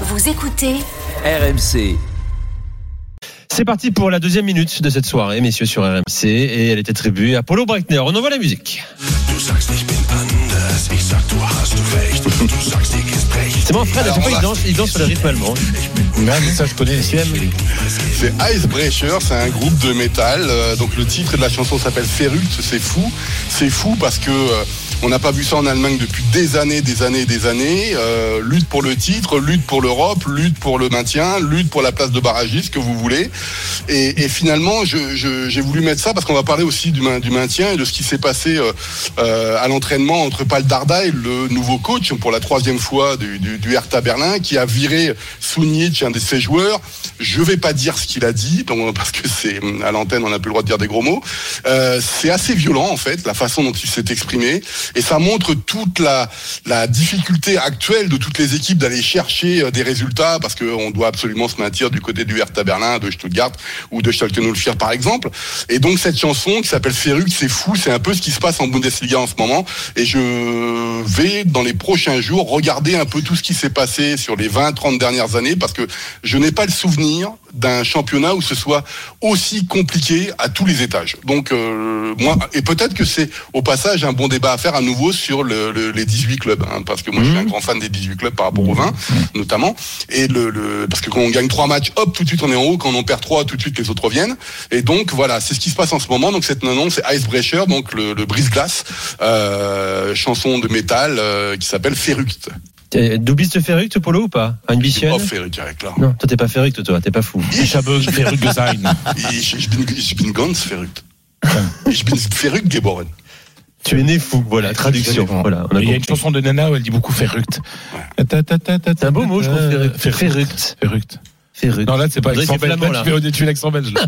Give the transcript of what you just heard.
Vous écoutez RMC. C'est parti pour la deuxième minute de cette soirée, messieurs, sur RMC. Et elle est attribuée à Paulo Breitner. On envoie la musique. C'est mon frère, à chaque fois, il danse, il danse sur le rythme allemand. ça, je connais. C'est même- C'est Icebreaker, c'est un groupe de métal. euh, donc le titre de la chanson s'appelle Feruct, c'est fou. C'est fou parce que euh, on n'a pas vu ça en Allemagne depuis des années, des années, des années. Euh, lutte pour le titre, lutte pour l'Europe, lutte pour le maintien, lutte pour la place de barragiste que vous voulez. Et, et finalement, je- je- j'ai voulu mettre ça parce qu'on va parler aussi du, main- du maintien et de ce qui s'est passé euh, euh, à l'entraînement entre Paul Dardai, le nouveau coach pour la troisième fois du, du, du Hertha Berlin, qui a viré Sunic, un de ses joueurs. Je vais pas dire ce qu'il a dit, parce que c'est à l'antenne, on n'a plus le droit de dire des gros mots. Euh, c'est assez violent en fait, la façon dont il s'est exprimé, et ça montre toute la, la difficulté actuelle de toutes les équipes d'aller chercher euh, des résultats, parce qu'on doit absolument se maintenir du côté du Hertha Berlin, de Stuttgart ou de Schalke 04 par exemple. Et donc cette chanson qui s'appelle Feruc, c'est fou, c'est un peu ce qui se passe en Bundesliga en ce moment. Et je vais dans les prochains jours regarder un peu tout ce qui s'est passé sur les 20-30 dernières années, parce que je n'ai pas le souvenir d'un championnat où ce soit aussi compliqué à tous les étages. Donc euh, moi, et peut-être que c'est au passage un bon débat à faire à nouveau sur le, le- les 18 clubs, hein, parce que moi je suis un grand fan des 18 clubs par rapport aux 20 notamment, et le, le- parce que quand on gagne trois matchs, hop, tout de suite on est en haut, quand on perd trois, tout de suite les autres reviennent. Et donc voilà, c'est ce qui se passe en ce moment. Donc cette non c'est Icebreaker, donc le, le brise-glace, euh, chanson de métal euh, qui s'appelle Feruct. Bist du verrückt, Polo, ou pas Une bisschen Oh, Feruct, ja, klar. Non, toi, t'es pas verrückt, toi, t'es pas fou. Ich habe verrückt sein. Ich, ich, bin, ich bin ganz verrückt. Ich bin verrückt geboren. Tu es né fou, voilà, traduction. Voilà, on a Il y a une chanson de Nana où elle dit beaucoup Feruct. C'est un beau mot, je trouve, Ferruct. Feruct. Non, là, c'est pas accent belge. Là, là. tu fais l'accent belge. là.